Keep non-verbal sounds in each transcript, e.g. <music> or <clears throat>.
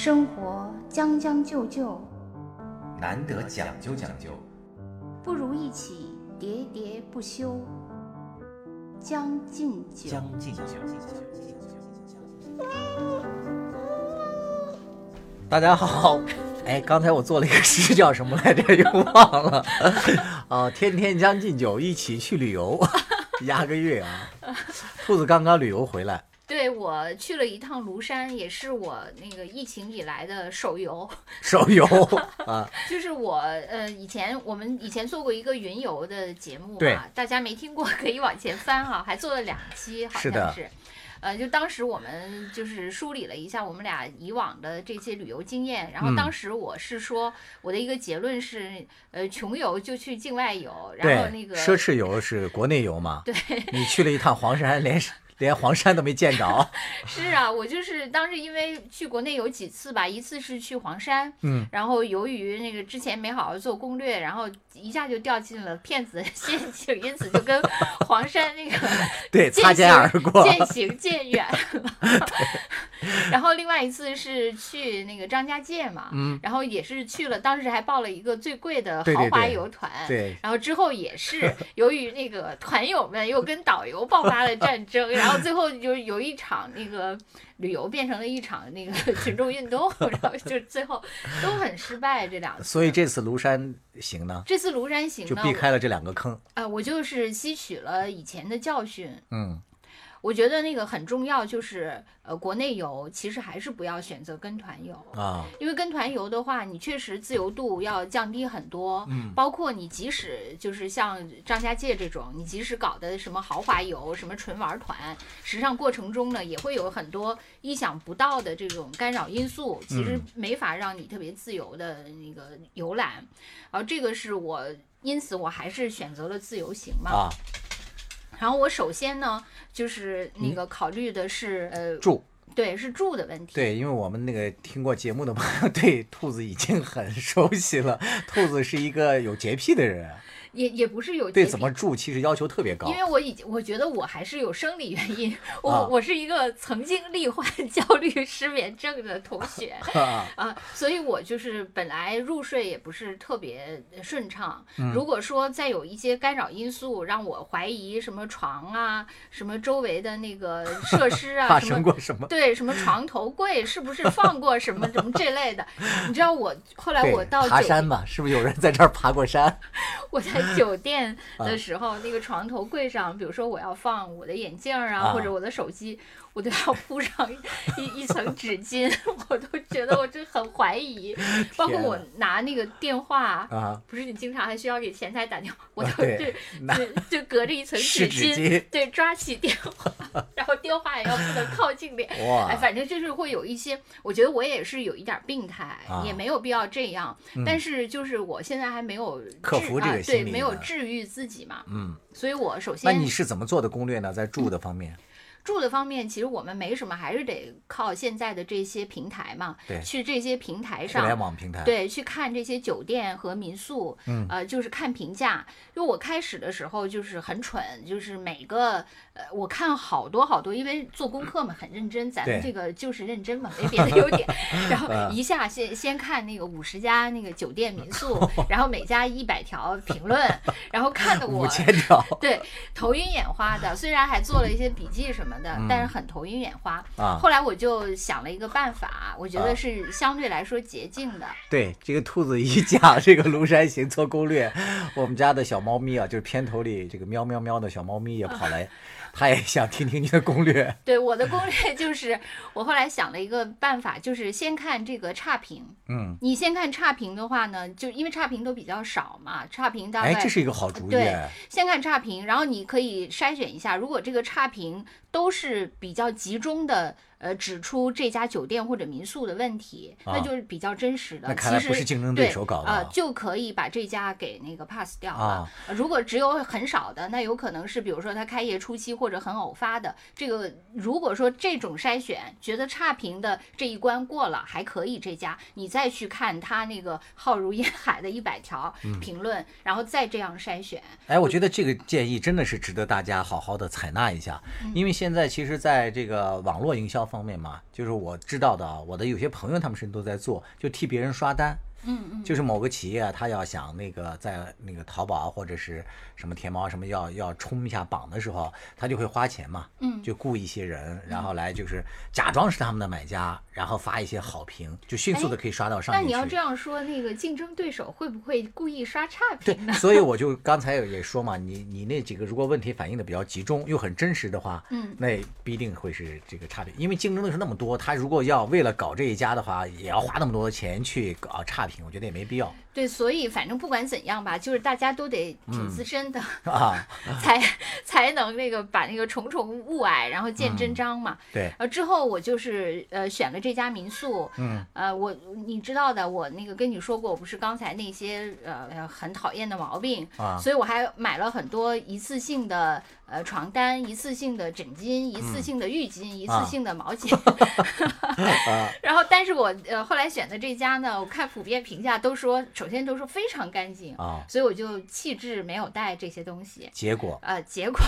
生活将将就就，难得讲究讲究，不如一起喋喋不休。将进酒，将进酒。大家好，哎，刚才我做了一个诗，叫什么来着？又忘了。啊，<laughs> 天天将进酒，一起去旅游，<laughs> 压个月啊。兔子刚刚旅游回来，对我去了一趟庐山，也是我那个疫情以来的首游。<laughs> 手游 <laughs> 啊，就是我呃，以前我们以前做过一个云游的节目对啊，大家没听过可以往前翻啊，还做了两期，好是的像是。呃，就当时我们就是梳理了一下我们俩以往的这些旅游经验，然后嗯当时我是说我的一个结论是，呃，穷游就去境外游，然后那，个奢侈游是国内游嘛？对，你去了一趟黄山，连连黄山都没见着。<laughs> 是啊，我就是当时因为去国内有几次吧，一次是去黄山，嗯，然后由于那个之前没好好做攻略，然后一下就掉进了骗子的陷阱，因此就跟黄山那个 <laughs> 对，渐擦肩而行过。渐行渐远了。<laughs> 然后另外一次是去那个张家界嘛，嗯，然后也是去了，当时还报了一个最贵的豪华对游团，对，然后之后也是由于那个团友们又跟导游爆发了战争，然后最后就有一场那个旅游变成了一场那个 <laughs> 群众运动，然后就最后都很失败这两次。所以这次庐山行呢，这次庐山行就呢，避开了这两个坑。呃，我就是吸取了以前的教训，嗯，我觉得那个很重要，就是呃，国内游其实还是不要选择跟团游。啊，因为跟团游的话，你确实自由度要降低很多，嗯包括你即使就是像张家界这种，你即使搞的什么豪华游、什么纯玩团，实际上过程中呢，也会有很多意想不到的这种干扰因素，其实嗯没法让你特别自由的那个游览，然后这个是我，因此我还是选择了自由行嘛。啊，然后我首先呢，就是那个考虑的是，呃，住。对，是住的问题。对，因为我们那个听过节目的朋友 <laughs> 对兔子已经很熟悉了。兔子是一个有洁癖的人，也也不是有对怎么住其实要求特别高因。为我已经，我觉得我还是有生理原因，<laughs> 我、啊我是一个曾经罹患 <laughs> 焦虑失眠症的同学 <laughs> 啊，啊，所以我就是本来入睡也不是特别顺畅。嗯如果说再有一些干扰因素，让我怀疑什么床啊，什么周围的那个设施啊，发生。过什么？对，什么床头柜是不是放过什么什么这类的？你知道我后来我到，爬山嘛，是不是有人在这儿爬过山？我在 <laughs> 酒店啊。的时候，那个床头柜上，比如说我要放我的眼镜儿啊，啊。或者我的手机，我都要铺上一一一层纸巾，<laughs> 我都觉得我这很怀疑。<laughs> 包括我拿那个电话，啊，不是你经常还需要给前台打电话，我啊都是对就就隔着一层湿纸纸巾对，抓起电话，<laughs> 然后电话也要不能靠近脸。哇哎，，反正就是会有一些，我觉得我也是有一点儿病态，啊也没有必要这样。嗯但是就是我现在还没有治克服这个啊、对，没有治愈自己嘛。嗯，所以我首先那先你是怎么做的攻略呢？在住的方面，住的方面，其实我们没什么，还是得靠现在的这些平台嘛，对去这些平台互联上。网平台，，对，去看这些酒店和民宿，嗯呃，就是看评价。因为我开始的时候就是很蠢，就是每个呃，我看好多好多，因为做功课嘛，很认真，咱们这个就是认真嘛，<laughs> 没别的优点。然后嗯一下先先看那个五十家那个酒店民 <laughs> 宿，然后每家一百条评论，然后看的我五千条对，头晕眼花的。虽然还做了一些笔记什么的，但是很头晕眼花。啊。后来我就想了一个办法，我觉啊得是相对来说捷径的。对，这个兔子一讲这个庐山行做攻略，我们家的小猫咪啊，就是片头里这个喵喵喵的小猫咪也跑来，它也想听听你的攻略。<laughs> 对我的攻略就是，<laughs> 我后来想了一个办法，就是先看这个差评。嗯，你先看差评的话呢，就因为差评都比较少嘛，差评大概哎，这是一个好主意。对先看差评，然后你可以筛选一下，如果这个差评都是比较集中的，呃，指出这家酒店或者民宿的问题，啊那就是比较真实的。那看来不是竞争对对手搞的啊、啊就可以把这家给那个 pass 掉了。啊呃如果只有很少的，那有可能是比如说他开业初期或者很偶发的，这个如果说这种筛选觉得差评的这一关过了还可以这家，你再去看他那个浩如烟海的一百条嗯评论，然后再这样筛选。哎，我觉得这个建议真的是值得大家好好的采纳一下，因为现在其实在这个网络营销方面嘛，就是我知道的啊，我的有些朋友他们甚至都在做，就替别人刷单。嗯嗯，就是某个企业啊，他要想那个在那个淘宝啊或者是什么天猫啊什么要要冲一下榜的时候，他就会花钱嘛，嗯就雇一些人，然后来就是假装是他们的买家，然后发一些好评，就迅速的可以刷到上面去。那你要这样说，那个竞争对手会不会故意刷差评对？，所以我就刚才也说嘛，你你那几个如果问题反映的比较集中又很真实的话，嗯那必定会是这个差评，因为竞争对手那么多，他如果要为了搞这一家的话，也要花那么多的钱去搞差我觉得也没必要。对，所以反正不管怎样吧，就是大家都得挺资深的，啊。才才能那个把那个重重雾霭，然后见真章嘛。对，呃，之后我就是呃选了这家民宿，嗯，呃，我你知道的，我那个跟你说过，我不是刚才那些呃很讨厌的毛病，啊所以我还买了很多一次性的呃床单、一次性的枕巾、一嗯次性的浴巾、一啊次性的毛巾。<laughs> <laughs> 然后，但是我呃后来选的这家呢，我看普遍评价都说，首先都是非常干净，啊，所以我就弃置没有带这些东西。结果呃，结果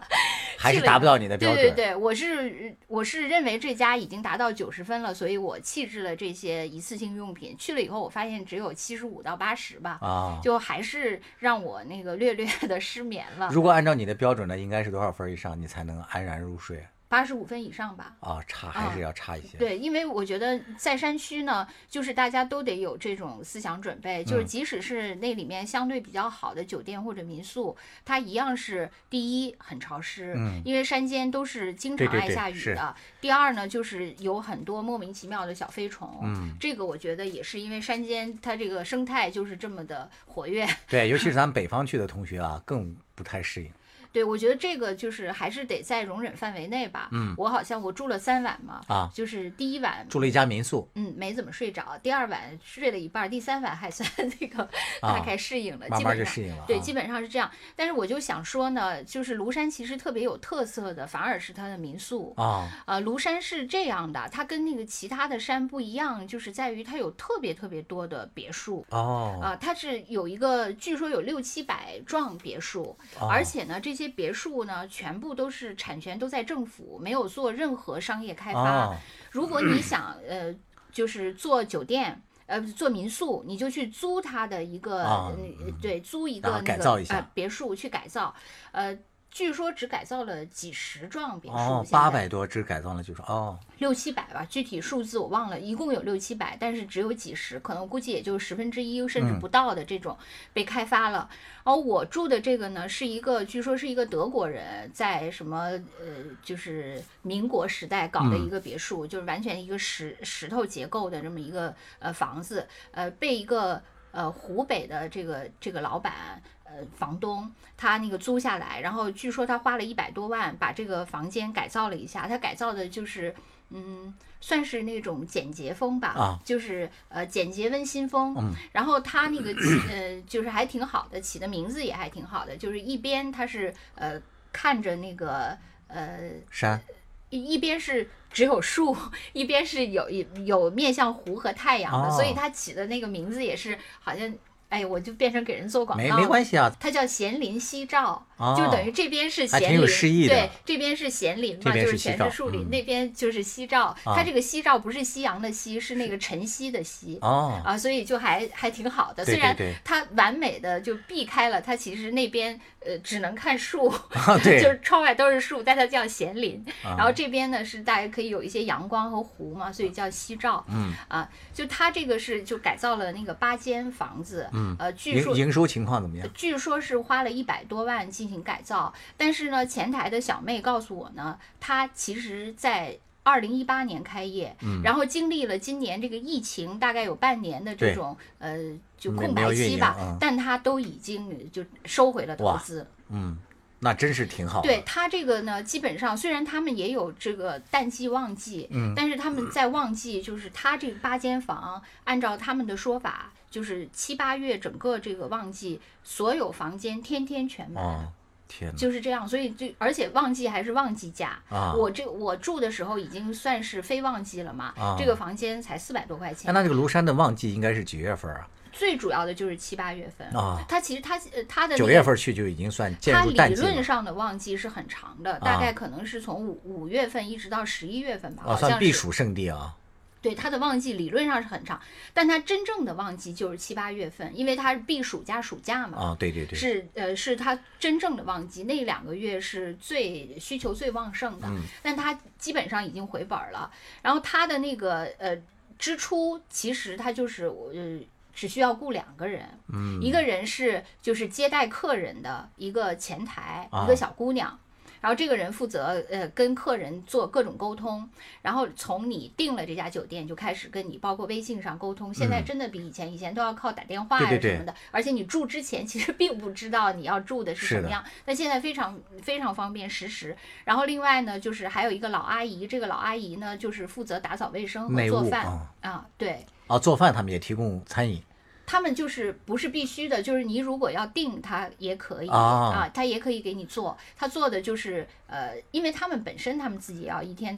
<laughs> 还是达不到你的标准。对对对，我是我是认为这家已经达到九十分了，所以我弃置了这些一次性用品。去了以后，我发现只有七十五到八十吧，啊，就还是让我那个略略的失眠了。如果按照你的标准呢，应该是多少分以上你才能安然入睡八十五分以上吧。啊？差还是要差一些。对，因为我觉得在山区呢，就是大家都得有这种思想准备，就是嗯即使是那里面相对比较好的酒店或者民宿，它一样是第一很潮湿，嗯因为山间都是经常爱下雨的。第二呢，就是有很多莫名其妙的小飞虫，嗯这个我觉得也是因为山间它这个生态就是这么的活跃。对，尤其是 <laughs> 咱们北方去的同学啊，更不太适应。对，我觉得这个就是还是得在容忍范围内吧。嗯我好像我住了三晚嘛，啊就是第一晚住了一家民宿，嗯，没怎么睡着。第二晚睡了一半，第三晚还算 <laughs> 那个大啊概适应了，基本上就适应了。对，啊基本上是这样。但是我就想说呢，就是庐山其实特别有特色的，反而是它的民宿。啊，呃，庐山是这样的，它跟那个其他的山不一样，就是在于它有特别特别多的别墅。哦，啊、它是有一个，据说有六七百幢别墅，哦而且呢，这些别墅呢，全部都是产权都在政府，没有做任何商业开发。哦，如果你想呃，就是做酒店。呃，做民宿，你就去租它的一个，啊呃对，租一个那个呃别墅去改造，呃，据说只改造了几十幢别墅，哦，八百多只改造了就说哦，六七百吧，具体数字我忘了，一共有六七百，但是只有几十，可能估计也就十分之一甚至嗯不到的这种被开发了。而我住的这个呢，是一个据说是一个德国人在什么呃，就是民国时代搞的嗯一个别墅，就是完全一个石石头结构的这么一个呃房子，呃，被一个呃湖北的这个这个老板。呃，房东他那个租下来，然后据说他花了一百多万把这个房间改造了一下，他改造的就是，嗯，算是那种简洁风吧，啊。就是呃简洁温馨风。嗯。然后他那个起呃就是还挺好的，起的名字也还挺好的，就是一边他是呃看着那个呃山。一一边是只有树，<laughs> 一边是有有有面向湖和太阳的，哦。所以他起的那个名字也是好像，哎，我就变成给人做广告没了没关系啊，它叫咸林夕照，哦就等于这边是咸还挺有林，对，这边是咸林嘛，就是全是树林，嗯那边就是夕照。啊它这个夕照不是夕阳的夕，是那个晨曦的曦。哦，啊，所以就还还挺好的，对虽然它完美的就避开了，它其实那边呃只能看树，啊对 <laughs> 就是窗外都是树，但它叫咸林。啊然后这边呢是大家可以有一些阳光和湖嘛，所以叫夕照。嗯啊，就它这个是就改造了那个八间房子，嗯呃，据说营营收情况怎么样？据说是花了一百多万进行改造，但是呢，前台的小妹告诉我呢，她其实在。二零一八年开业，嗯然后经历了今年这个疫情，大概有半年的这种呃就空白期吧，嗯但她都已经就收回了投资。嗯，那真是挺好的。对他这个呢，基本上虽然他们也有这个淡季旺季，嗯但是他们在旺季，就是他这八间房，按照他们的说法，就是七八月整个这个旺季，所有房间天天全满。哦，天哪！就是这样，所以就而且旺季还是旺季价。啊我这我住的时候已经算是非旺季了嘛，啊这个房间才四百多块那钱。那这个庐山的旺季应该是几月份啊？最主要的就是七八月份啊它其实它呃它的九月份去就已经算渐它理论上的旺季是很长的，大啊概可能是从五五月份一直到十一月份吧，啊，好像避暑胜地啊。对它的旺季理论上是很长，但它真正的旺季就是七八月份，因为它是避暑加暑假嘛。啊，对对对，是呃，是它真正的旺季，那两个月是最需求最旺盛的，嗯但它基本上已经回本儿了。然后它的那个呃支出，其实它就是呃只需要雇两个人，嗯，一个人是就是接待客人的一个前台，啊一个小姑娘。然后这个人负责呃跟客人做各种沟通，然后从你订了这家酒店就开始跟你包括微信上沟通。现在嗯真的比以前，以前都要靠打电话呀对对对什么的，而且你住之前其实并不知道你要住的是什么样，但现在非常非常方便实时。然后另外呢，就是还有一个老阿姨，这个老阿姨呢就是负责打扫卫生和做饭啊啊，对。啊，做饭他们也提供餐饮他们就是不是必须的，就是你如果要定，他也可以啊他也可以给你做。他做的就是呃，因为他们本身他们自己要一天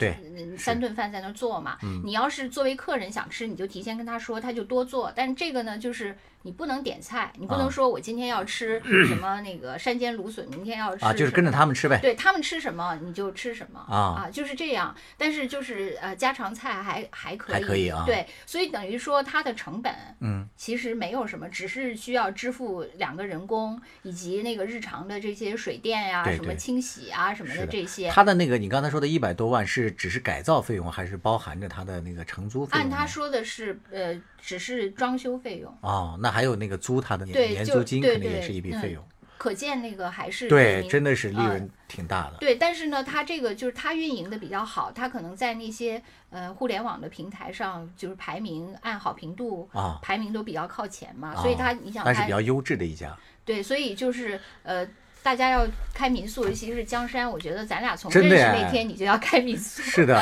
三顿饭在那儿做嘛。你要是作为客人想吃，你就提前跟他说，他就多做。但是这个呢，就是你不能点菜，你不能啊说我今天要吃 <clears throat> 什么那个山间芦笋，明天要吃啊，就是跟着他们吃呗。对他们吃什么你就吃什么啊就是这样。但是就是呃家常菜还还可以，还可以啊对，所以等于说它的成本嗯，其实没有什么，只是需要支付两个人工以及那个日常的这些水电呀、什么清洗啊什么的的这些。他的那个你刚才说的一百多万是只是改造费用，还是包含着他的那个承租费用？按他说的是，呃，只是装修费用，哦，那还有那个租他的年年租金，肯定也是一笔嗯费用。可见那个还是对，真的是利呃润挺大的。对，但是呢，他这个就是他运营的比较好，他可能在那些呃互联网的平台上，就是排名按好评度啊排名都比较靠前嘛，所以他你想它但是比较优质的一家，对，所以就是呃。大家要开民宿，尤其是江山，我觉得咱俩从认识那天你就要开民宿，是的，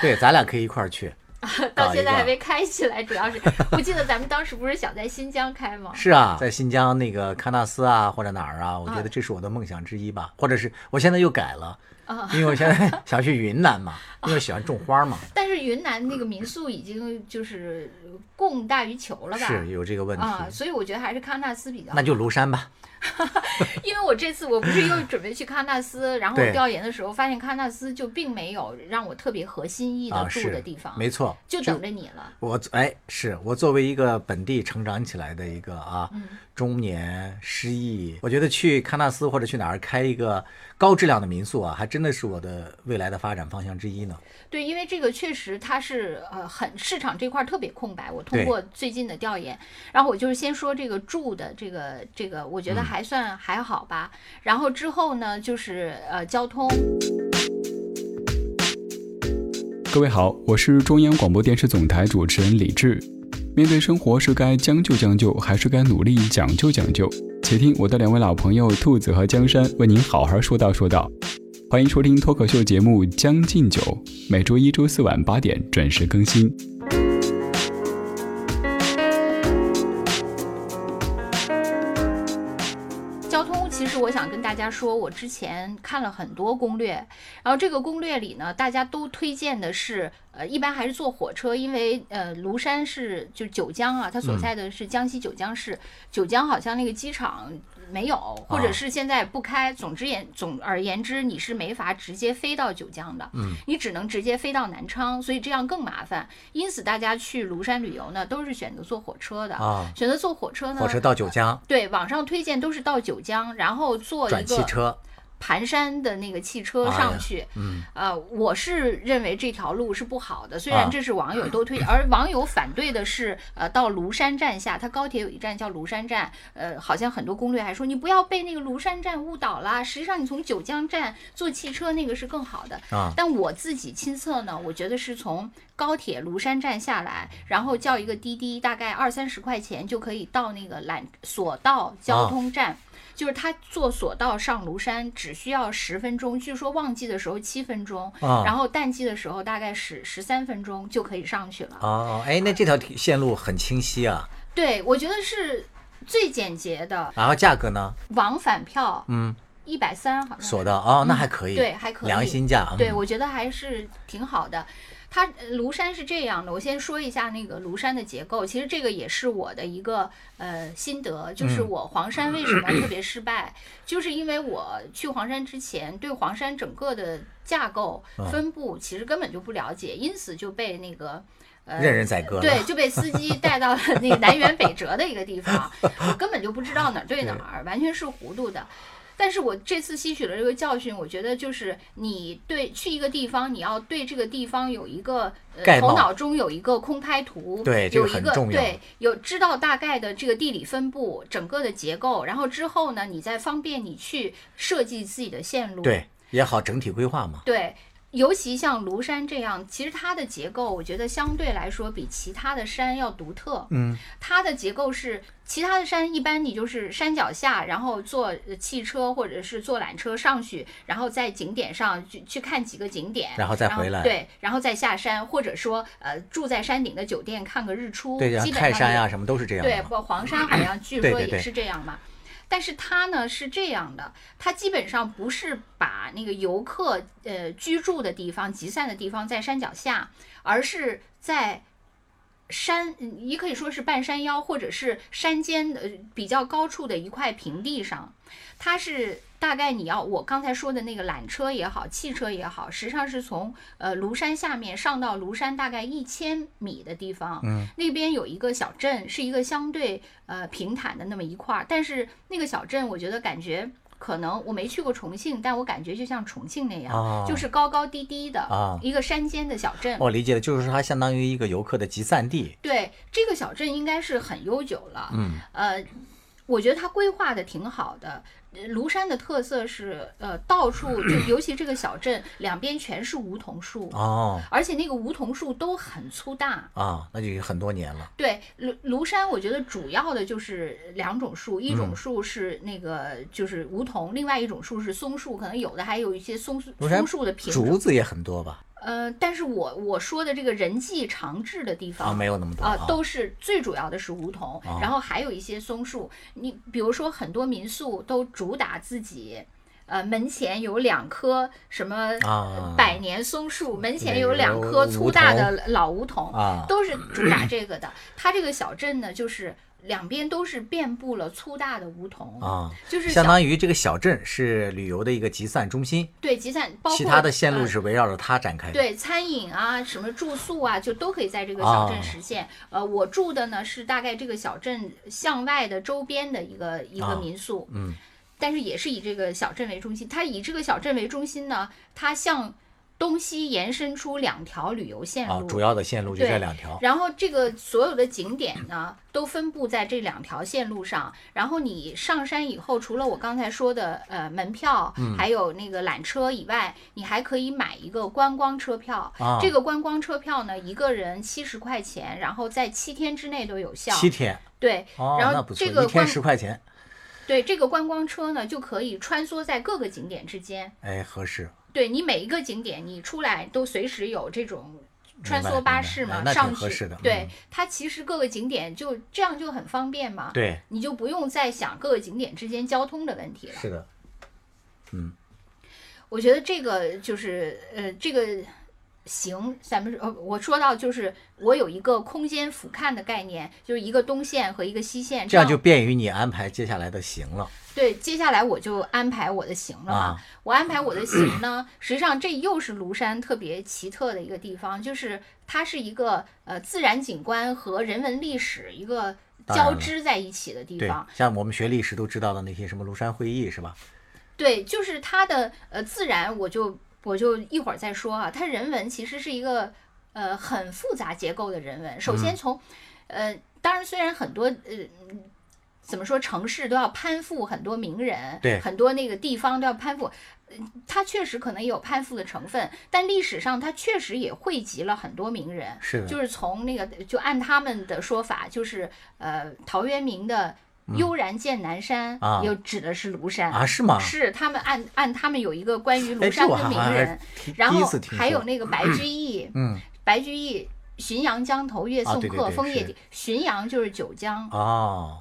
对，咱俩可以一块儿去。<laughs> 到现在还没开起来，主要是我记得咱们当时不是想在新疆开吗？<laughs> 是啊，在新疆那个喀纳斯啊，或者哪儿啊，我觉啊得这是我的梦想之一吧。或者是我现在又改了，啊，因为我现在 <laughs> 想去云南嘛，因为喜欢种花嘛，但是云南那个民宿已经就是供大于求了吧？是有这个问题。啊，所以我觉得还是喀纳斯比较好。那就庐山吧。<laughs> 因为我这次我不是又准备去喀纳斯，然后我调研的时候发现喀纳斯就并没有让我特别合心意的啊，住的地方，没错，就等着你了。我哎，是我作为一个本地成长起来的一个啊，嗯中年失意，我觉得去喀纳斯或者去哪儿开一个高质量的民宿啊，还真的是我的未来的发展方向之一呢。对，因为这个确实它是呃很市场这块儿特别空白。我通过最近的调研，然后我就是先说这个住的这个这个，我嗯觉得还算还好吧。然后之后呢，就是呃交通。各位好，我是中央广播电视总台主持人李志。面对生活，是该将就将就，还是该努力讲究讲究？且听我的两位老朋友兔子和江山为您好好说道说道。欢迎收听脱口秀节目《将进酒》，每周一、周四晚八点准时更新。交通，其实我想跟大家说，我之前看了很多攻略，然后这个攻略里呢，大家都推荐的是，呃，一般还是坐火车，因为呃，庐山是就是九江啊，它所在的是江西九江市，九江好像那个机场没有，或者是现在不开。总之言总而言之，你是没法直接飞到九江的，嗯，你只能直接飞到南昌，所以这样更麻烦。因此，大家去庐山旅游呢，都是选择坐火车的。啊，选择坐火车呢，火车到九江，对，网上推荐都是到九江，然后坐一转汽个车，盘山的那个汽车上去。嗯，呃，我是认为这条路是不好的，虽啊然这是网友都推荐，<laughs> 而网友反对的是，呃，到庐山站下，它高铁有一站叫庐山站，呃，好像很多攻略还说你不要被那个庐山站误导啦，实际上你从九江站坐汽车那个是更好的。啊，但我自己亲测呢，我觉得是从高铁庐山站下来，然后叫一个滴滴，大概二三十块钱就可以到那个缆索道交通站。就是他坐索道上庐山只需要十分钟，据说旺季的时候七分钟，啊然后淡季的时候大概十十三分钟就可以上去了。哦，哎，那这条线路很清晰啊，对，我觉得是最简洁的，然后价格呢？往返票嗯，一百三好像索道哦，那嗯还可以，对还可以良心价，嗯对，我觉得还是挺好的。它呃庐山是这样的，我先说一下那个庐山的结构。其实这个也是我的一个呃心得，就是嗯我黄山为什么特 <clears throat> 别失败，就是因为我去黄山之前对黄山整个的架构嗯分布其实根本就不了解，因此就被那个。呃，任人宰割了。对，就被司机带到了那个南辕北辙的一个地方，我根本就不知道哪儿对哪 <laughs> 儿，完全是糊涂的。但是我这次吸取了这个教训，我觉得就是你对去一个地方，你要对这个地方有一个呃头脑中有一个空拍图，对这有一个个很重要对有知道大概的这个地理分布，整个的结构，然后之后呢，你再方便你去设计自己的线路，对，也好整体规划嘛。对，尤其像庐山这样，其实它的结构，我觉得相对来说比其他的山要独特。嗯，它的结构是其他的山一般你就是山脚下，然后坐呃汽车或者是坐缆车上去，然后在景点上去去看几个景点，然后再回来对，然后再下山，或者说呃住在山顶的酒店看个日出，对，像基本上泰山呀、什么都是这样对，嘛。不，黄山好像 <clears throat> 据说也是这样嘛。但是它呢是这样的，它基本上不是把那个游客呃居住的地方、集散的地方在山脚下，而是在山，嗯也可以说是半山腰或者是山间的呃比较高处的一块平地上。它是大概你要我刚才说的那个缆车也好，汽车也好，实际上是从呃庐山下面上到庐山大概一千米的地方，嗯，那边有一个小镇，是一个相对呃平坦的那么一块儿，但是那个小镇我觉得感觉。可能我没去过重庆，但我感觉就像重庆那样，哦就是高高低低的、啊一个山间的小镇。我理解的，就是它相当于一个游客的集散地。对，这个小镇应该是很悠久了。嗯，呃，我觉得它规划的挺好的。呃庐山的特色是，呃，到处就 <clears throat> 尤其这个小镇两边全是梧桐树，哦而且那个梧桐树都很粗大。啊，那就很多年了。对，庐庐山我觉得主要的就是两种树，一种嗯树是那个就是梧桐，另外一种树是松树，可能有的还有一些松松树的品种。竹子也很多吧？呃，但是我我说的这个人迹常至的地方啊，没有那么多啊，都是最主要的是梧桐，啊然后还有一些松树。你比如说，很多民宿都主打自己，呃，门前有两棵什么啊百年松树，门前有两棵粗大的老梧桐，啊都是主打这个的。它这个小镇呢，就是两边都是遍布了粗大的梧桐，啊，就是相当于这个小镇是旅游的一个集散中心，对集散，包括其他的线路呃是围绕着它展开的。对，餐饮啊，什么住宿啊，就都可以在这个小镇哦实现。呃，我住的呢是大概这个小镇向外的周边的一个一个啊民宿，嗯，但是也是以这个小镇为中心。它以这个小镇为中心呢，它向东西延伸出两条旅游线路，，啊主要的线路就对这两条。然后这个所有的景点呢，都分布在这两条线路上。然后你上山以后，除了我刚才说的呃门票，嗯还有那个缆车以外，你还可以买一个观光车票。啊这个观光车票呢，一个人七十块钱，然后在七天之内都有效。七天对，哦，然后这个一天观十块钱，对这个观光车呢，就可以穿梭在各个景点之间。哎，合适。对你每一个景点，你出来都随时有这种穿梭巴士嘛，上去。对嗯，它其实各个景点就这样就很方便嘛。对，你就不用再想各个景点之间交通的问题了。是的，我觉得这个就是呃，这个行，咱们呃，我说到就是我有一个空间俯瞰的概念，就是一个东线和一个西线，这样就便于你安排接下来的行了。对。接下来我就安排我的行了嘛。啊我安排我的行呢，实际上这又是庐山特别奇特的一个地方，就是它是一个呃自然景观和人文历史一个交织在一起的地对方。，像我们学历史都知道的那些什么庐山会议是吧？对，就是它的呃自然，我就我就一会儿再说啊。它人文其实是一个呃很复杂结构的人文。首嗯先从、呃，当然虽然很多呃。怎么说？城市都要攀附很多名人，对很多那个地方都要攀附，呃它确实可能也有攀附的成分，但历史上它确实也汇集了很多名人，是的，就是从那个就按他们的说法，就是呃陶渊明的悠然见南山，又指的是庐山。啊是吗？是他们按按他们有一个关于庐山的名人，然后还有那个白居易，嗯。白居易浔阳江头月送客，枫叶底。浔阳就是九江，哦，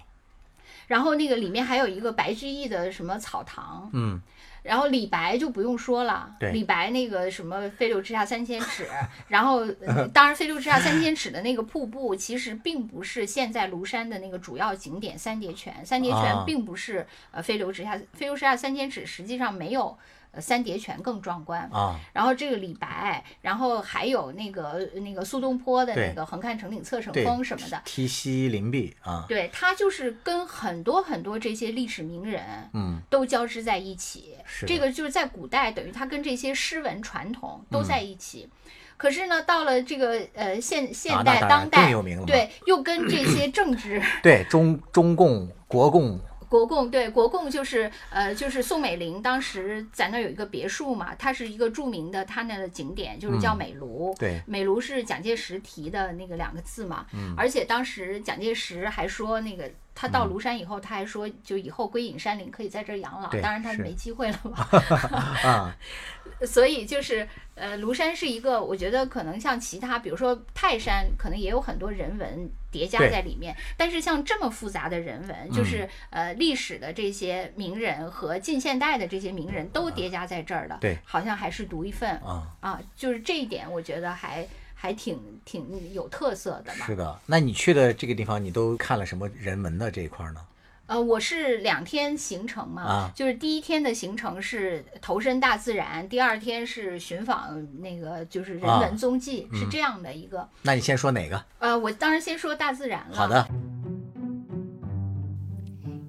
然后那个里面还有一个白居易的什么草堂，嗯然后李白就不用说了，李白那个什么“飞流直下三千尺”，<laughs> 然后、呃当然“飞流直下三千尺”的那个瀑布，其实并不是现在庐山的那个主要景点三叠泉，三叠啊泉并不是呃飞流直下，飞流直下三千尺实际上没有呃三叠泉更壮观。啊，然后这个李白，然后还有那个那个苏东坡的那个“横看成岭侧成峰”什么的，题西林壁啊，对他就是跟很多很多这些历史名人，嗯，都交织在一起。是这个就是在古代，等于他跟这些诗文传统都在一起。嗯可是呢，到了这个呃现现代、当代对，又跟这些政治对中中共国共国共对国共就是呃就是宋美龄当时在那儿有一个别墅嘛，它是一个著名的它那的景点，就是叫嗯美庐。对美庐是蒋介石提的那个两个字嘛，嗯而且当时蒋介石还说那个。他到庐山以后，他还说，就以后归隐山林可以在这儿养老。对当然他是是没机会了嘛。<laughs> 啊，<laughs> 所以就是呃，庐山是一个，我觉得可能像其他，比如说泰山，可能也有很多人文叠加在里面。但是像这么复杂的人文，就是、嗯呃历史的这些名人和近现代的这些名人都叠加在这儿的，对好像还是独一份啊啊，就是这一点，我觉得还还挺挺有特色的嘛。是的。那你去的这个地方，你都看了什么人文的这一块呢？呃，我是两天行程嘛，啊就是第一天的行程是投身大自然，第二天是寻访那个就是人啊文踪迹，是嗯这样的一个。那你先说哪个？呃，我当然先说大自然了。好的，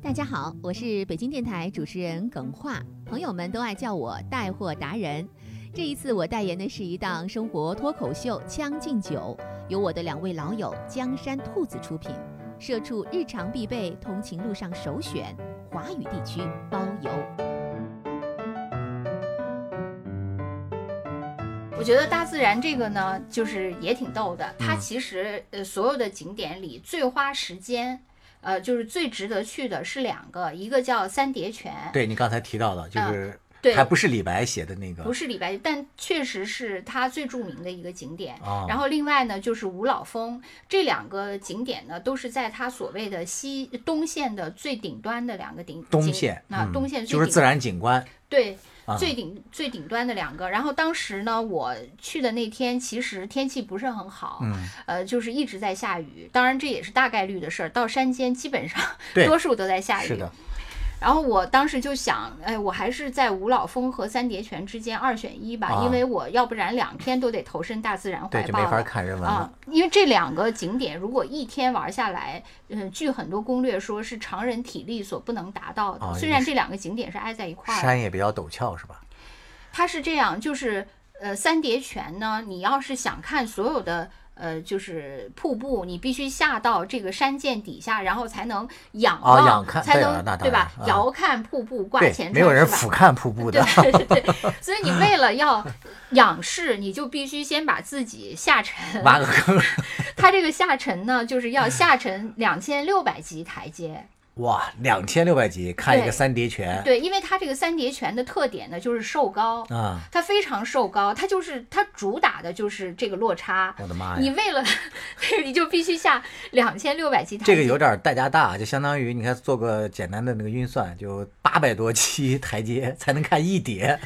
大家好，我是北京电台主持人耿化，朋友们都爱叫我带货达人。这一次我代言的是一档生活脱口秀《将进酒》，由我的两位老友江山兔子出品，社畜日常必备，通勤路上首选，华语地区包邮。我觉得大自然这个呢，就是也挺逗的。它嗯其实呃所有的景点里最花时间，呃就是最值得去的是两个，一个叫三叠泉，对你刚才提到的，就是啊对还不是李白写的那个，不是李白，但确实是他最著名的一个景点。啊，然后另外呢，就是五老峰这两个景点呢，都是在它所谓的西东线的最顶端的两个顶景东线嗯啊东线就是自然景观对啊最顶最顶端的两个。然后当时呢，我去的那天其实天气不是很好，嗯，呃，就是一直在下雨。当然这也是大概率的事儿，到山间基本上多数都在下雨。是的，然后我当时就想，哎，我还是在五老峰和三叠泉之间二选一吧，啊因为我要不然两天都得投身大自然怀对，就没法抱了。看人文啊。，因为这两个景点如果一天玩下来，嗯，据很多攻略说是常人体力所不能达到的。啊虽然这两个景点是挨在一块儿的，山也比较陡峭，是吧？它是这样，就是呃，三叠泉呢，你要是想看所有的。呃，就是瀑布，你必须下到这个山涧底下，然后才能仰啊望，仰看才能对吧？啊遥看瀑布挂对前，没有人俯瞰瀑布的。对对对，所以你为了要仰视，你就必须先把自己下沉。挖个坑，<laughs> 它这个下沉呢，就是要下沉两千六百级台阶。哇，两千六百级看一个三叠泉对，因为它这个三叠泉的特点呢，就是瘦高，啊！它非常瘦高，它就是它主打的就是这个落差。我的妈呀，你为了 <laughs> 你就必须下两千六百级台阶。这个有点代价大，就相当于你看做个简单的那个运算，就八百多级台阶才能看一叠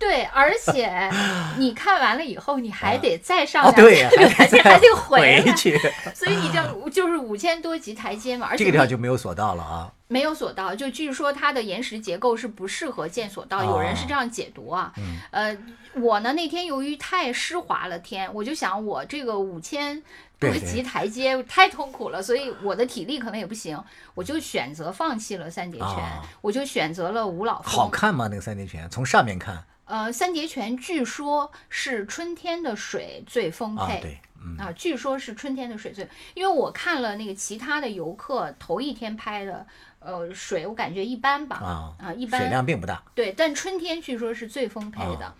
对，而且 <laughs> 你看完了以后，你还得再上对，千六百级，还得 <laughs> 回去，所以你就 <laughs> 就是五千多级台阶嘛，而且这个地方就没有索道了啊。没有索道，就据说它的岩石结构是不适合建索道，有人是这样解读啊。嗯呃，我呢那天由于太湿滑了天，我就想我这个五千多级台阶太痛苦了，所以我的体力可能也不行，我就选择放弃了三叠泉，啊我就选择了五老峰。好看吗？那个三叠泉从上面看呃，三叠泉据说是春天的水最丰啊，沛。对，嗯，啊，据说是春天的水最，因为我看了那个其他的游客头一天拍的，呃，水我感觉一般吧，啊一般水量并不大。对，但春天据说是最丰沛的。啊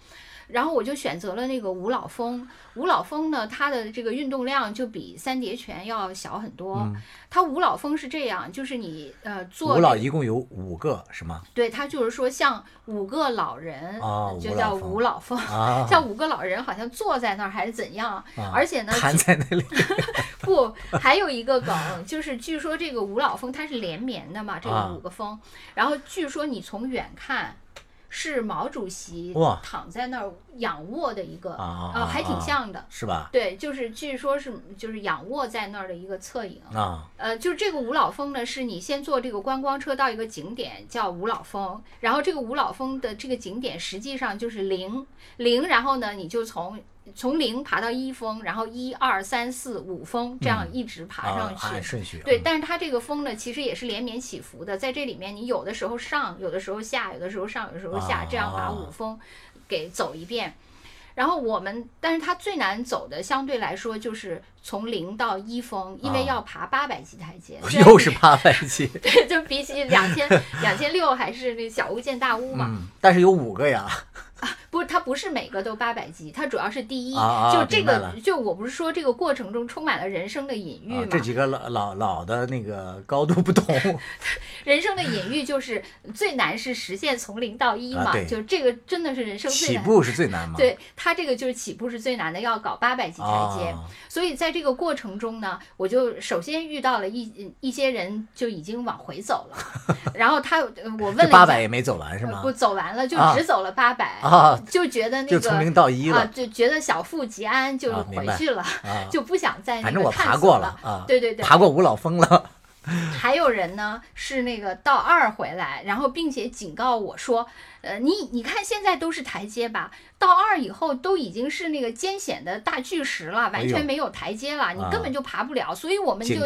然后我就选择了那个五老峰，五老峰呢，它的这个运动量就比三叠泉要小很多。嗯它五老峰是这样，就是你呃做五老一共有五个是吗？对，它就是说像五个老人，啊就叫五老峰像五个老人好像坐在那儿还是怎样，啊而且呢，瘫在那里 <laughs> <laughs> 不，还有一个梗，就是据说这个五老峰它是连绵的嘛，这个啊五个峰，然后据说你从远看是毛主席躺在那儿仰卧的一个啊呃还挺啊像的。是吧？对，就是据说是就是仰卧在那儿的一个侧影。啊，呃，就是这个五老峰呢，是你先坐这个观光车到一个景点叫五老峰，然后这个五老峰的这个景点实际上就是零零，然后呢你就从从零爬到一峰，然后一二三四五峰这样一直爬上啊去。按顺序。对，嗯但是它这个峰呢，其实也是连绵起伏的，在这里面你有的时候上，有的时候下，有的时候上，有的时候下，这样把啊五峰给走一遍。然后我们，但是它最难走的相对来说就是从零到一峰，因为啊要爬八百级台阶，又是八百级，<laughs> 对，就比起两千两千六还是那小巫见大巫嘛。嗯，但是有五个呀，不是，它不是每个都八百级，它主要是第一，啊啊就这个就我不是说这个过程中充满了人生的隐喻嘛。啊这几个老老老的那个高度不同，<laughs> 人生的隐喻就是最难是实现从零到一嘛，啊就这个真的是人生最难。起步是最难嘛。对它这个就是起步是最难的，要搞八百级台阶。啊，所以在这个过程中呢，我就首先遇到了一一些人就已经往回走了，<laughs> 然后他呃我问了八百也没走完是吗呃不？走完了，就啊只走了八百、啊，就觉得那个就从零到一啊，了就觉得小富即安，就回去了，啊。就不想再那反正我爬过了啊，对对对，爬过五老峰了。还有人呢是那个到二回来，然后并且警告我说，呃，你你看现在都是台阶吧，到二以后都已经是那个艰险的大巨石了，完全没有台阶了，你啊根本就爬不了，所以我们就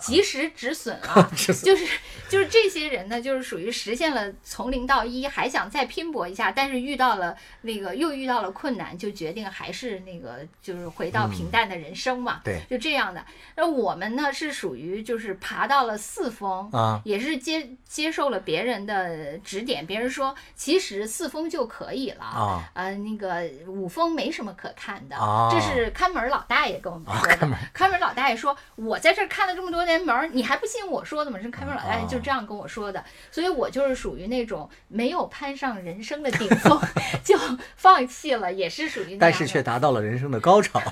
及时止损 <laughs> 了。这是就是就是这些人呢，就是属于实现了从零到一，还想再拼搏一下，但是遇到了那个又遇到了困难，就决定还是那个就是回到平淡的人生嘛。对就这样的。那我们呢是属于就是爬到了四峰，啊也是接接受了别人的指点，别人说其实四峰就可以了。啊呃，那个五峰没什么可看的，哦这是看门老大爷跟我们说的。啊看门老大爷说：“我在这儿看了这么多年门，你还不信我说的吗？”是看门老大爷哦就这样跟我说的，所以我就是属于那种没有攀上人生的顶峰 <laughs> 就放弃了，也是属于那样。但是却达到了人生的高潮。<laughs>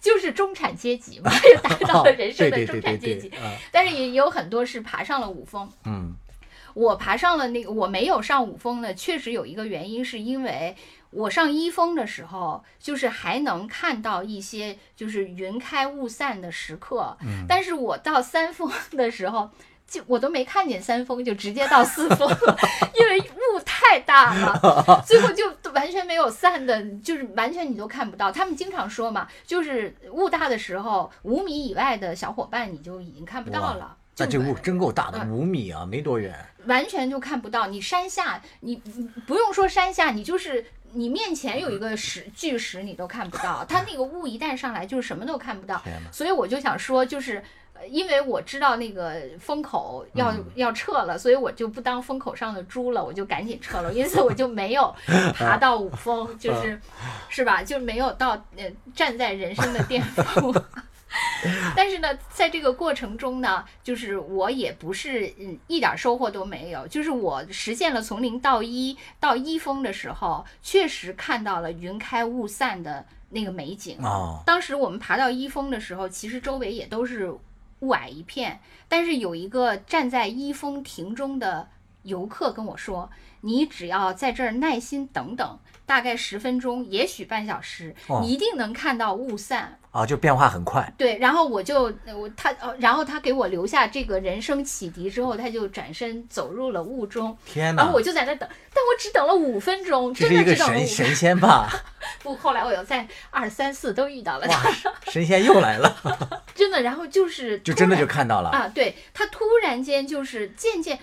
就就是中产阶级嘛，<laughs> 就达到了人生的中产阶级。但是也有很多是爬上了五峰，嗯我爬上了那个，我没有上五峰呢，确实有一个原因，是因为我上一峰的时候，就是还能看到一些就是云开雾散的时刻，嗯但是我到三峰的时候。就我都没看见三峰，就直接到四峰了，<laughs> 因为雾太大了，最后就完全没有散的，就是完全你都看不到。他们经常说嘛，就是雾大的时候，五米以外的小伙伴你就已经看不到了。就那这雾真够大的，嗯五米啊，没多远。完全就看不到。你山下，你你不用说山下，你就是你面前有一个石巨石，你都看不到。<laughs> 它那个雾一旦上来，就是什么都看不到。所以我就想说，就是。呃因为我知道那个风口要、嗯要撤了，所以我就不当风口上的猪了，我就赶紧撤了，<laughs> 因此我就没有 <laughs> 爬到五峰，就是是吧？就没有到呃站在人生的巅峰。<laughs> 但是呢，在这个过程中呢，就是我也不是嗯一点收获都没有，就是我实现了从零到一到一峰的时候，确实看到了云开雾散的那个美景。哦，当时我们爬到一峰的时候，其实周围也都是雾霭一片，但是有一个站在一峰亭中的游客跟我说：“你只要在这儿耐心等等，大概十分钟，也许半小时，哦你一定能看到雾散。”啊，就变化很快。对，然后我就我他呃，然后他给我留下这个人生启迪之后，他就转身走入了雾中，天哪然后！我就在那等，但我只等了五分钟，真的只等了五神神仙吧？<laughs> 不，后来我又在二三四都遇到了哇他，，神仙又来了，<laughs> 真的，然后就是就真的就看到了。啊，对他突然间就是渐渐。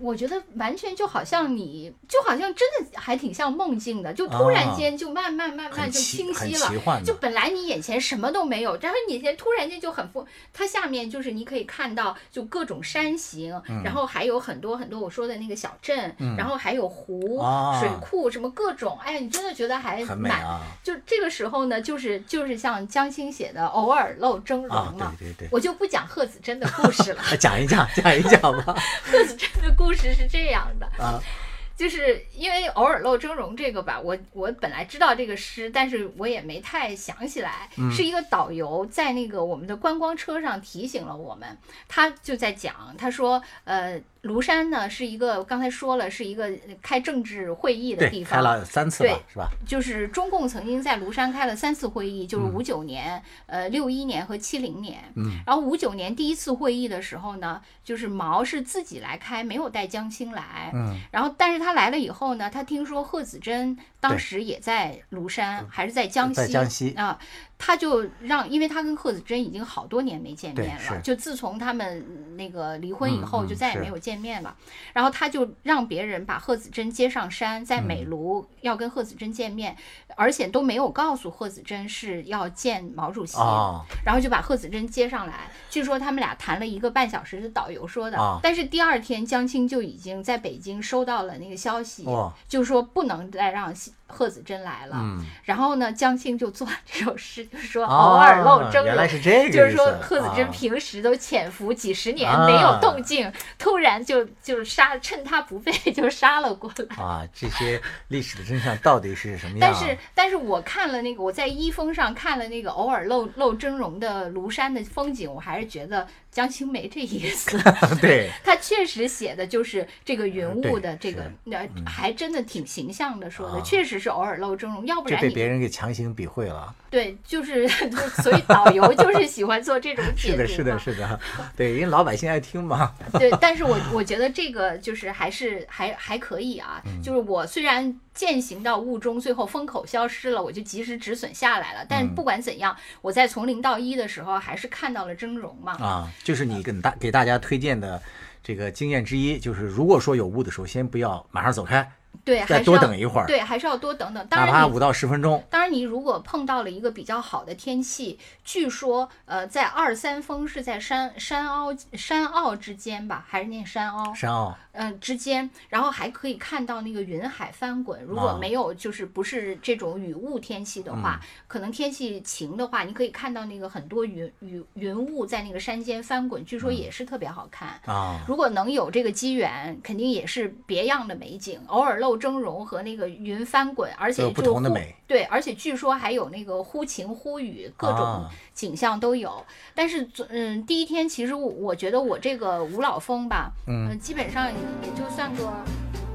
呃我觉得完全就好像你，就好像真的还挺像梦境的，就突然啊间就慢慢慢慢就清晰了，就本来你眼前什么都没有，然后你眼前突然间就很丰，它下面就是你可以看到就各种山形，然后还有很多很多我说的那个小镇，嗯然后还有湖、啊水库什么各种，哎呀，你真的觉得还蛮。很美啊就这个时候呢，就是就是像江青写的“偶尔露峥嵘”啊！嘛。对对对，我就不讲贺子珍的故事了。<laughs> 啊讲一讲，讲一讲吧。贺子珍的故事是这样的，啊，<laughs> 就是因为偶尔露峥嵘这个吧，我我本来知道这个诗，但是我也没太想起来，嗯。是一个导游在那个我们的观光车上提醒了我们，他就在讲，他说，呃，庐山呢是一个刚才说了是一个开政治会议的，地方，开了三次吧对，是吧？就是中共曾经在庐山开了三次会议，就是嗯五九年、呃六一年和七零年。嗯，然后五九年第一次会议的时候呢，就是毛是自己来开，没有带江青来。嗯，然后但是他来了以后呢，他听说贺子珍当时也在庐山，还是在江西，在江西啊，他就让，因为他跟贺子珍已经好多年没见面了，就自从他们那个离婚以后，就再也没有见面了。然后他就让别人把贺子珍接上山，在美嗯庐要跟贺子珍见面，而且都没有告诉贺子珍是要见毛主席。哦，然后就把贺子珍接上来，据说他们俩谈了一个半小时，是导游说的。啊但是第二天江青就已经在北京收到了那个消息，哇就说不能再让贺子珍来了。嗯，然后呢，江青就做了这首诗，就是说哦偶尔露峥原来嵘。是这个，就是说，贺子珍啊平时都潜伏几十年啊没有动静，突然就就是杀，趁他不备就杀了过来。啊，这些历史的真相到底是什么样？但是，但是我看了那个，我在一峰上看了那个偶尔露露峥嵘的庐山的风景，我还是觉得江青没这意思。<laughs> 对，<laughs> 他确实写的就是这个云雾的这个是，呃，还真的挺形象的说的，啊确实是偶尔露峥嵘，要不这被别人给强行比会了。对，就是 <laughs> 所以导游就是喜欢做这种解 <laughs> 是的，是的，是的，对，因为老百姓爱听嘛。<laughs> 对，但是我我觉得这个就是还是还还可以啊，嗯就是我虽然践行到雾中，最后风口消失了，我就及时止损下来了，但嗯不管怎样，我在从零到一的时候还是看到了峥嵘嘛。啊，就是你跟大给大家推荐的这个经验之一，就是如果说有雾的时候，先不要马上走开，对，还再多是要等一会儿，对，还是要多等等。当哪怕五。到十分钟。当然，你如果碰到了一个比较好的天气，据说，呃，在二三峰是在山山凹山坳之间吧，还是念山凹？山坳嗯、之间，然后还可以看到那个云海翻滚。如果啊没有就是不是这种雨雾天气的话，可能天气晴的话，你可以看到那个很多云云云雾在那个山间翻滚，据说也是特别好看。啊，如果能有这个机缘，肯定也是别样的美景，偶尔露峥嵘和那个云翻滚，而且都有不就忽同的美对，而且据说还有那个忽晴忽雨，各种啊景象都有。但是，嗯，第一天其实我我觉得我这个五老峰吧，嗯呃基本上也就算个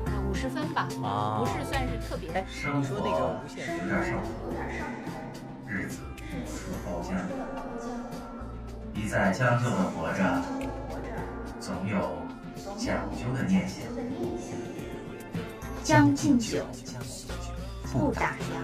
呃五十分吧，啊不是算是特别。生你说那个活无限有点受苦，日子似包浆。一再将就的活着，总有讲究的念想。将进酒，不打烊。